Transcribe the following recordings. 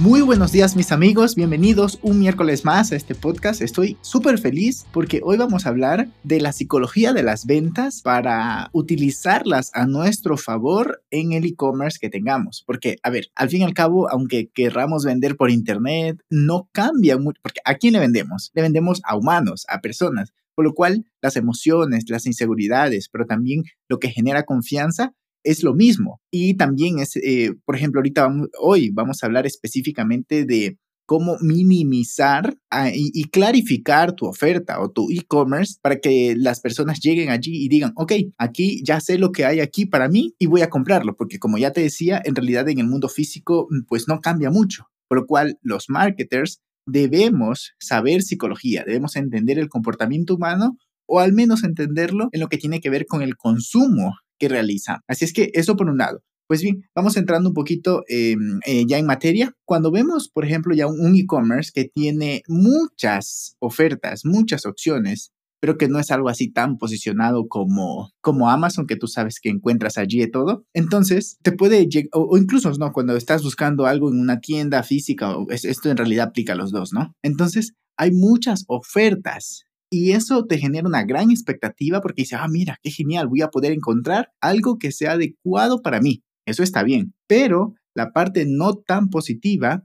Muy buenos días mis amigos, bienvenidos un miércoles más a este podcast. Estoy súper feliz porque hoy vamos a hablar de la psicología de las ventas para utilizarlas a nuestro favor en el e-commerce que tengamos. Porque, a ver, al fin y al cabo, aunque querramos vender por internet, no cambia mucho, porque ¿a quién le vendemos? Le vendemos a humanos, a personas. Por lo cual, las emociones, las inseguridades, pero también lo que genera confianza es lo mismo. Y también es, eh, por ejemplo, ahorita hoy vamos a hablar específicamente de cómo minimizar ah, y, clarificar tu oferta o tu e-commerce para que las personas lleguen allí y digan, ok, aquí ya sé lo que hay aquí para mí y voy a comprarlo, porque como ya te decía, en realidad en el mundo físico mm, pues no cambia mucho, por lo cual los marketers debemos saber psicología, debemos entender el comportamiento humano o al menos entenderlo en lo que tiene que ver con el consumo que realiza. Así es que eso por un lado. Pues bien, vamos entrando un poquito em, eh, ya en materia. Cuando vemos, por ejemplo, ya un e-commerce que tiene muchas ofertas, muchas opciones, pero que no es algo así tan posicionado como, como Amazon, que tú sabes que encuentras allí de todo. Entonces, te puede llegar, o, incluso, ¿no? Cuando estás buscando algo en una tienda física, esto en realidad aplica a los dos, ¿no? Entonces, hay muchas ofertas y eso te genera una gran expectativa porque dices, ah, mira, qué genial, voy a poder encontrar algo que sea adecuado para mí. Eso está bien. Pero la parte no tan positiva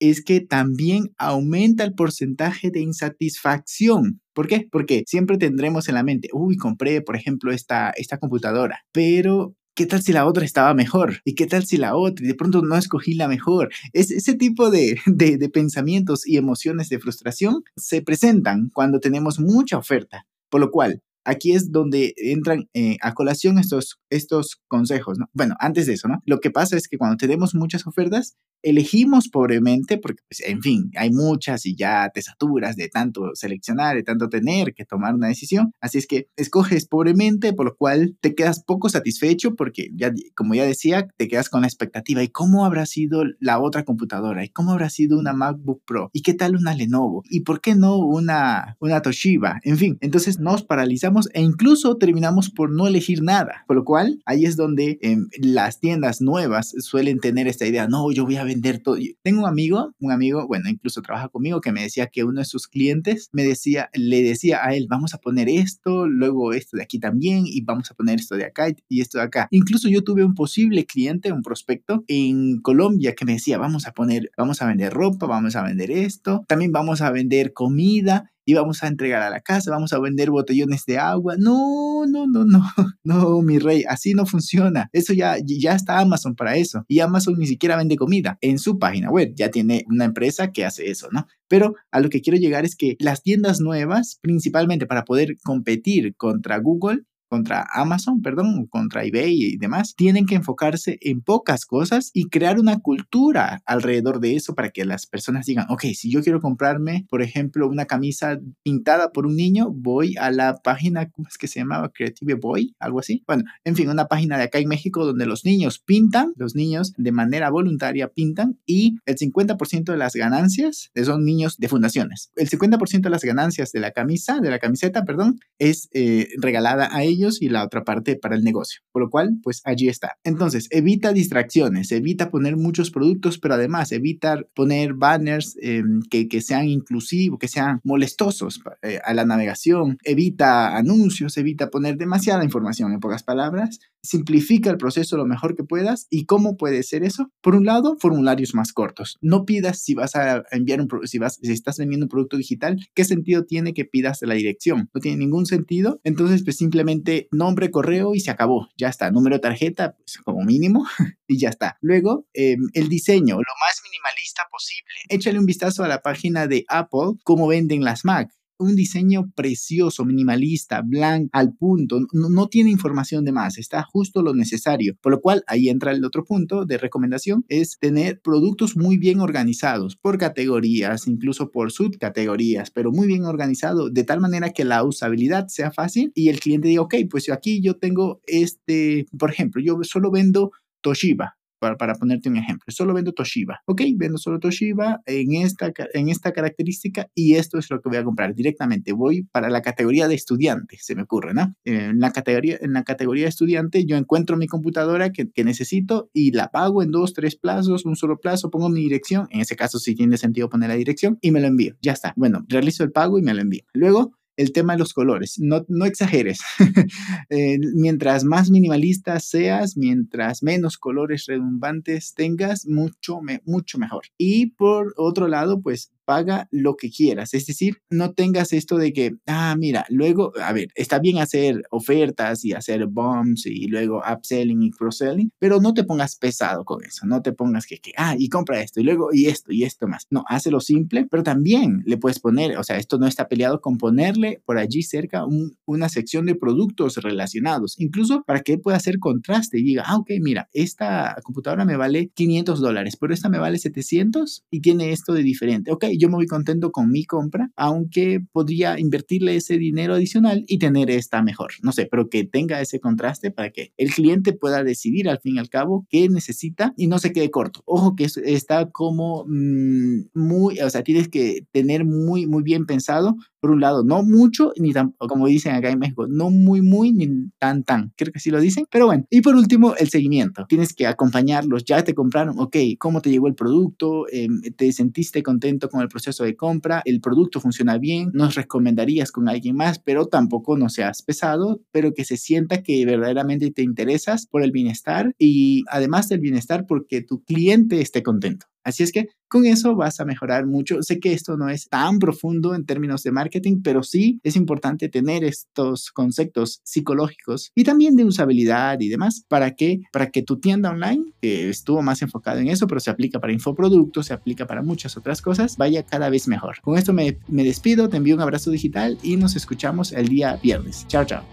es que también aumenta el porcentaje de insatisfacción. ¿Por qué? Porque siempre tendremos en la mente, uy, compré, por ejemplo, esta, esta computadora, pero ¿qué tal si la otra estaba mejor? ¿Y qué tal si la otra? Y de pronto no escogí la mejor. Es, ese tipo de, de, pensamientos y emociones de frustración se presentan cuando tenemos mucha oferta. Por lo cual, aquí es donde entran eh, a colación estos, estos consejos, ¿no? Bueno, antes de eso, ¿no? Lo que pasa es que cuando tenemos muchas ofertas, elegimos pobremente, porque, pues, en fin, hay muchas y ya te saturas de tanto seleccionar, de tanto tener que tomar una decisión. Así es que escoges pobremente, por lo cual te quedas poco satisfecho porque, ya, como ya decía, te quedas con la expectativa. ¿Y cómo habrá sido la otra computadora? ¿Y cómo habrá sido una MacBook Pro? ¿Y qué tal una Lenovo? ¿Y por qué no una, una Toshiba? En fin, entonces nos paralizamos e incluso terminamos por no elegir nada. Por lo cual, ahí es donde em, las tiendas nuevas suelen tener esta idea, no, yo voy a ver todo. Tengo un amigo, un amigo, bueno, incluso trabaja conmigo, que me decía que uno de sus clientes me decía, le decía a él, vamos a poner esto, luego esto de aquí también, y vamos a poner esto de acá y esto de acá. Incluso yo tuve un posible cliente, un prospecto en Colombia que me decía, vamos a poner, vamos a vender ropa, vamos a vender esto, también vamos a vender comida y vamos a entregar a la casa, vamos a vender botellones de agua. No, no, no, no, no, mi rey, así no funciona. Eso ya, ya está Amazon para eso. Y Amazon ni siquiera vende comida en su página web. Ya tiene una empresa que hace eso, ¿no? Pero a lo que quiero llegar es que las tiendas nuevas, principalmente para poder competir contra Google, contra Amazon, perdón, contra eBay y demás, tienen que enfocarse en pocas cosas y crear una cultura alrededor de eso para que las personas digan, ok, si yo quiero comprarme, por ejemplo, una camisa pintada por un niño, voy a la página, ¿cómo es que se llamaba? Creative Boy, algo así. Bueno, en fin, una página de acá en México donde los niños pintan, los niños de manera voluntaria pintan y el 50% de las ganancias son niños de fundaciones. El 50% de las ganancias de la camisa, de la camiseta, perdón, es eh, regalada a ellos y la otra parte para el negocio. Por lo cual, pues allí está. Entonces, evita distracciones, evita poner muchos productos, pero además evita poner banners em, que, que, sean inclusivos, que sean molestosos eh, a la navegación, evita anuncios, evita poner demasiada información, en pocas palabras, simplifica el proceso lo mejor que puedas. ¿Y cómo puede ser eso? Por un lado, formularios más cortos. No pidas si vas a enviar un si vas si estás vendiendo un producto digital, ¿qué sentido tiene que pidas la dirección? No tiene ningún sentido. Entonces, pues simplemente nombre, correo y se acabó. Ya está. Número de tarjeta, pues como mínimo y ya está. Luego, em, el diseño, lo más minimalista posible. Échale un vistazo a la página de Apple, cómo venden las Mac un diseño precioso, minimalista, blanco, al punto, no, tiene información de más, está justo lo necesario. Por lo cual, ahí entra el otro punto de recomendación, es tener productos muy bien organizados por categorías, incluso por subcategorías, pero muy bien organizado, de tal manera que la usabilidad sea fácil y el cliente diga, ok, pues aquí yo tengo este, por ejemplo, yo solo vendo Toshiba, para, ponerte un ejemplo. Solo vendo Toshiba. Ok, vendo solo Toshiba en esta, en esta característica y esto es lo que voy a comprar directamente. Voy para la categoría de estudiante, se me ocurre, ¿no? En la categoría, en la categoría de estudiante yo encuentro mi computadora que, que necesito y la pago en dos, tres plazos, un solo plazo, pongo mi dirección. En ese caso sí tiene sentido poner la dirección y me lo envío. Ya está. Bueno, realizo el pago y me lo envío. Luego el tema de los colores. No, no exageres. Eh, mientras más minimalista seas, mientras menos colores redundantes tengas, mucho, mucho mejor. Y por otro lado, pues paga lo que quieras. Es decir, no tengas esto de que, ah, mira, luego, a ver, está bien hacer ofertas y hacer bombs y luego upselling y cross-selling, pero no te pongas pesado con eso. No te pongas que, que, ah, y compra esto y luego y esto y esto más. No, hazlo simple, pero también le puedes poner, o sea, esto no está peleado con ponerle por allí cerca una sección de productos relacionados, incluso para que pueda hacer contraste y diga, ah, ok, mira, esta computadora me vale 500 dólares, pero esta me vale 700 y tiene esto de diferente. Ok, yo me voy contento con mi compra, aunque podría invertirle ese dinero adicional y tener esta mejor. No sé, pero que tenga ese contraste para que el cliente pueda decidir al fin y al cabo qué necesita y no se quede corto. Ojo que está como mm, muy, o sea, tienes que tener muy, muy bien pensado, por un lado, no mucho, ni tampoco, como dicen acá en México, no muy, muy, ni tan, tan. Creo que sí lo dicen, pero bueno. Y por último, el seguimiento. Tienes que acompañarlos, ya te compraron, ok, ¿cómo te llegó el producto? Em, ¿Te sentiste contento con el proceso de compra, el producto funciona bien, nos recomendarías con alguien más, pero tampoco no seas pesado, pero que se sienta que verdaderamente te interesas por el bienestar y además del bienestar porque tu cliente esté contento. Así es que con eso vas a mejorar mucho. Sé que esto no es tan profundo en términos de marketing, pero sí es importante tener estos conceptos psicológicos y también de usabilidad y demás para que, para que tu tienda online, que estuvo más enfocado en eso, pero se aplica para infoproductos, se aplica para muchas otras cosas, vaya cada vez mejor. Con esto me, me despido, te envío un abrazo digital y nos escuchamos el día viernes. Chao, chao.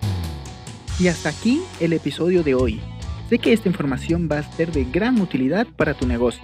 Y hasta aquí el episodio de hoy. Sé que esta información va a ser de gran utilidad para tu negocio